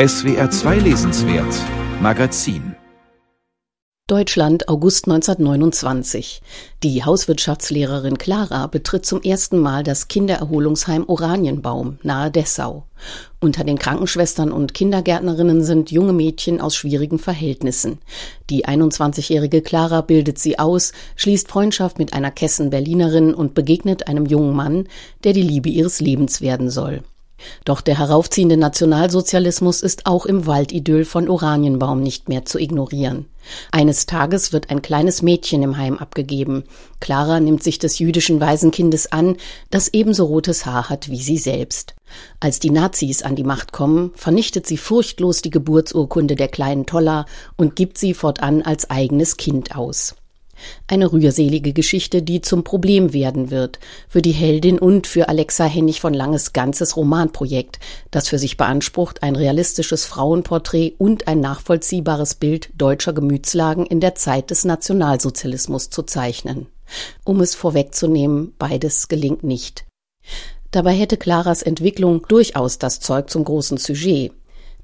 SWR 2 Lesenswert Magazin Deutschland, August 1929. Die Hauswirtschaftslehrerin Clara betritt zum ersten Mal das Kindererholungsheim Oranienbaum nahe Dessau. Unter den Krankenschwestern und Kindergärtnerinnen sind junge Mädchen aus schwierigen Verhältnissen. Die 21-jährige Clara bildet sie aus, schließt Freundschaft mit einer Kessen-Berlinerin und begegnet einem jungen Mann, der die Liebe ihres Lebens werden soll. Doch der heraufziehende Nationalsozialismus ist auch im Waldidyll von Oranienbaum nicht mehr zu ignorieren. Eines Tages wird ein kleines Mädchen im Heim abgegeben. Clara nimmt sich des jüdischen Waisenkindes an, das ebenso rotes Haar hat wie sie selbst. Als die Nazis an die Macht kommen, vernichtet sie furchtlos die Geburtsurkunde der kleinen Tolla und gibt sie fortan als eigenes Kind aus. Eine rührselige Geschichte, die zum Problem werden wird, für die Heldin und für Alexa Hennig von Langes ganzes Romanprojekt, das für sich beansprucht, ein realistisches Frauenporträt und ein nachvollziehbares Bild deutscher Gemütslagen in der Zeit des Nationalsozialismus zu zeichnen. Um es vorwegzunehmen, beides gelingt nicht. Dabei hätte Claras Entwicklung durchaus das Zeug zum großen Sujet.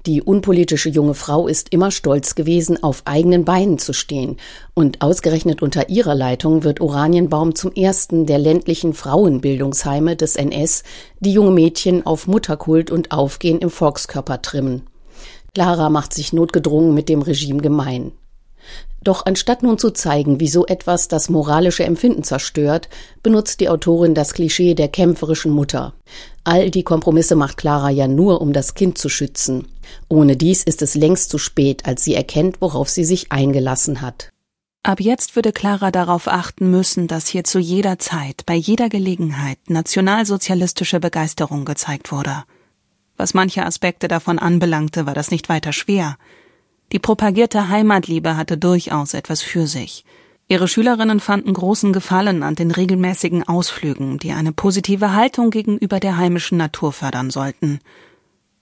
Die unpolitische junge Frau ist immer stolz gewesen, auf eigenen Beinen zu stehen. Und ausgerechnet unter ihrer Leitung wird Oranienbaum zum ersten der ländlichen Frauenbildungsheime des NS, die junge Mädchen auf Mutterkult und Aufgehen im Volkskörper trimmen. Clara macht sich notgedrungen mit dem Regime gemein. Doch anstatt nun zu zeigen, wie so etwas das moralische Empfinden zerstört, benutzt die Autorin das Klischee der kämpferischen Mutter. All die Kompromisse macht Clara ja nur, um das Kind zu schützen. Ohne dies ist es längst zu spät, als sie erkennt, worauf sie sich eingelassen hat. Ab jetzt würde Clara darauf achten müssen, dass hier zu jeder Zeit, bei jeder Gelegenheit nationalsozialistische Begeisterung gezeigt wurde. Was manche Aspekte davon anbelangte, war das nicht weiter schwer. Die propagierte Heimatliebe hatte durchaus etwas für sich. Ihre Schülerinnen fanden großen Gefallen an den regelmäßigen Ausflügen, die eine positive Haltung gegenüber der heimischen Natur fördern sollten.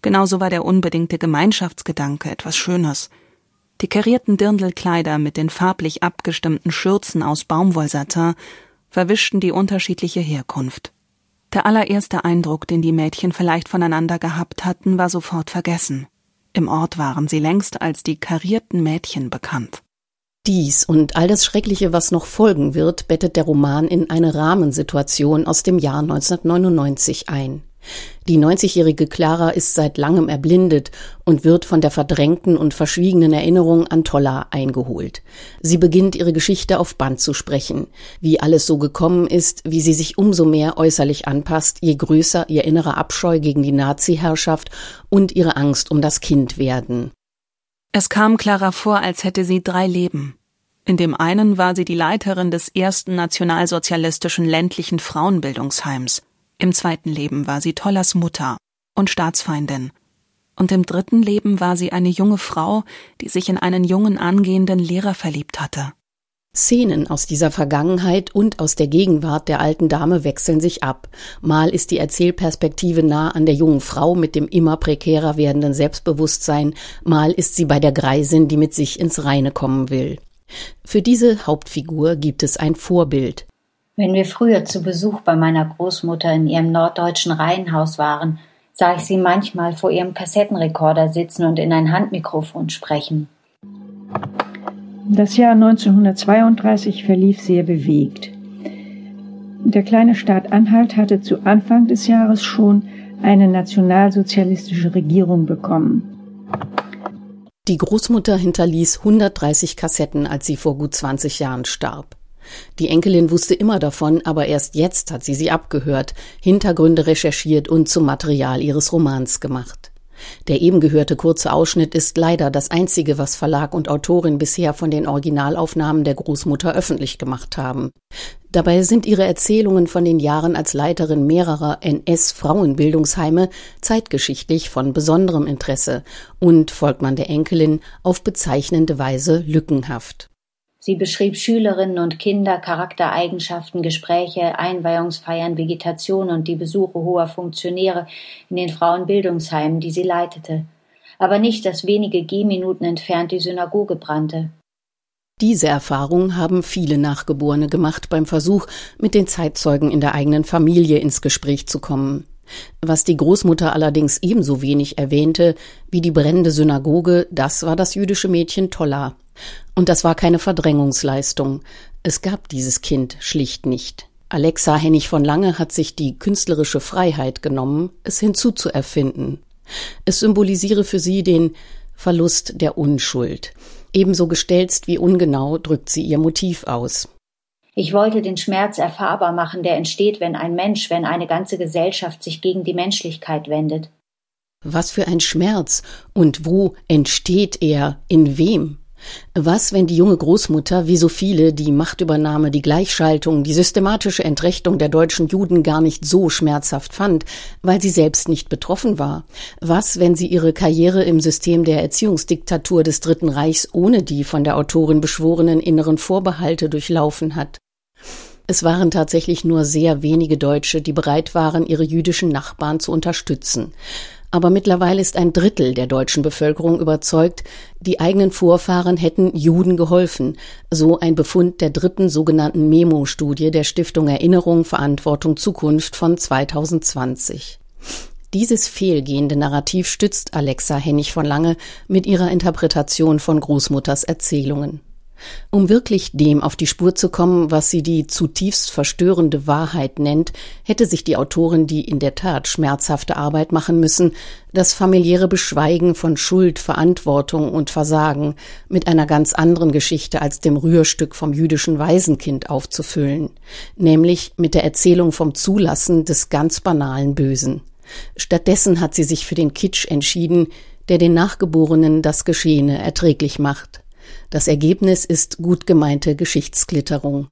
Genauso war der unbedingte Gemeinschaftsgedanke etwas Schönes. Die karierten Dirndlkleider mit den farblich abgestimmten Schürzen aus Baumwollsatin verwischten die unterschiedliche Herkunft. Der allererste Eindruck, den die Mädchen vielleicht voneinander gehabt hatten, war sofort vergessen. Im Ort waren sie längst als die karierten Mädchen bekannt. Dies und all das Schreckliche, was noch folgen wird, bettet der Roman in eine Rahmensituation aus dem Jahr 1999 ein. Die 90-jährige Clara ist seit langem erblindet und wird von der verdrängten und verschwiegenen Erinnerung an Tolla eingeholt. Sie beginnt ihre Geschichte auf Band zu sprechen, wie alles so gekommen ist, wie sie sich umso mehr äußerlich anpasst, je größer ihr innerer Abscheu gegen die Nazi-Herrschaft und ihre Angst um das Kind werden. Es kam Clara vor, als hätte sie drei Leben. In dem einen war sie die Leiterin des ersten nationalsozialistischen ländlichen Frauenbildungsheims. Im zweiten Leben war sie Tollas Mutter und Staatsfeindin. Und im dritten Leben war sie eine junge Frau, die sich in einen jungen angehenden Lehrer verliebt hatte. Szenen aus dieser Vergangenheit und aus der Gegenwart der alten Dame wechseln sich ab. Mal ist die Erzählperspektive nah an der jungen Frau mit dem immer prekärer werdenden Selbstbewusstsein, mal ist sie bei der Greisin, die mit sich ins Reine kommen will. Für diese Hauptfigur gibt es ein Vorbild. Wenn wir früher zu Besuch bei meiner Großmutter in ihrem norddeutschen Reihenhaus waren, sah ich sie manchmal vor ihrem Kassettenrekorder sitzen und in ein Handmikrofon sprechen. Das Jahr 1932 verlief sehr bewegt. Der kleine Staat Anhalt hatte zu Anfang des Jahres schon eine nationalsozialistische Regierung bekommen. Die Großmutter hinterließ 130 Kassetten, als sie vor gut 20 Jahren starb. Die Enkelin wusste immer davon, aber erst jetzt hat sie sie abgehört, Hintergründe recherchiert und zum Material ihres Romans gemacht. Der eben gehörte kurze Ausschnitt ist leider das einzige, was Verlag und Autorin bisher von den Originalaufnahmen der Großmutter öffentlich gemacht haben. Dabei sind ihre Erzählungen von den Jahren als Leiterin mehrerer NS-Frauenbildungsheime zeitgeschichtlich von besonderem Interesse und, folgt man der Enkelin, auf bezeichnende Weise lückenhaft. Sie beschrieb Schülerinnen und Kinder, Charaktereigenschaften, Gespräche, Einweihungsfeiern, Vegetation und die Besuche hoher Funktionäre in den Frauenbildungsheimen, die sie leitete. Aber nicht, dass wenige Gehminuten entfernt die Synagoge brannte. Diese Erfahrung haben viele Nachgeborene gemacht beim Versuch, mit den Zeitzeugen in der eigenen Familie ins Gespräch zu kommen. Was die Großmutter allerdings ebenso wenig erwähnte wie die brennende Synagoge, das war das jüdische Mädchen Tolla. Und das war keine Verdrängungsleistung. Es gab dieses Kind schlicht nicht. Alexa Hennig von Lange hat sich die künstlerische Freiheit genommen, es hinzuzuerfinden. Es symbolisiere für sie den Verlust der Unschuld. Ebenso gestelzt wie ungenau drückt sie ihr Motiv aus. Ich wollte den Schmerz erfahrbar machen, der entsteht, wenn ein Mensch, wenn eine ganze Gesellschaft sich gegen die Menschlichkeit wendet. Was für ein Schmerz und wo entsteht er, in wem? Was, wenn die junge Großmutter, wie so viele, die Machtübernahme, die Gleichschaltung, die systematische Entrechtung der deutschen Juden gar nicht so schmerzhaft fand, weil sie selbst nicht betroffen war? Was, wenn sie ihre Karriere im System der Erziehungsdiktatur des Dritten Reichs ohne die von der Autorin beschworenen inneren Vorbehalte durchlaufen hat? Es waren tatsächlich nur sehr wenige Deutsche, die bereit waren, ihre jüdischen Nachbarn zu unterstützen. Aber mittlerweile ist ein Drittel der deutschen Bevölkerung überzeugt, die eigenen Vorfahren hätten Juden geholfen, so ein Befund der dritten sogenannten Memo-Studie der Stiftung Erinnerung, Verantwortung, Zukunft von 2020. Dieses fehlgehende Narrativ stützt Alexa Hennig von Lange mit ihrer Interpretation von Großmutters Erzählungen. Um wirklich dem auf die Spur zu kommen, was sie die zutiefst verstörende Wahrheit nennt, hätte sich die Autorin die in der Tat schmerzhafte Arbeit machen müssen, das familiäre Beschweigen von Schuld, Verantwortung und Versagen mit einer ganz anderen Geschichte als dem Rührstück vom jüdischen Waisenkind aufzufüllen, nämlich mit der Erzählung vom Zulassen des ganz banalen Bösen. Stattdessen hat sie sich für den Kitsch entschieden, der den Nachgeborenen das Geschehene erträglich macht. Das Ergebnis ist gut gemeinte Geschichtsklitterung.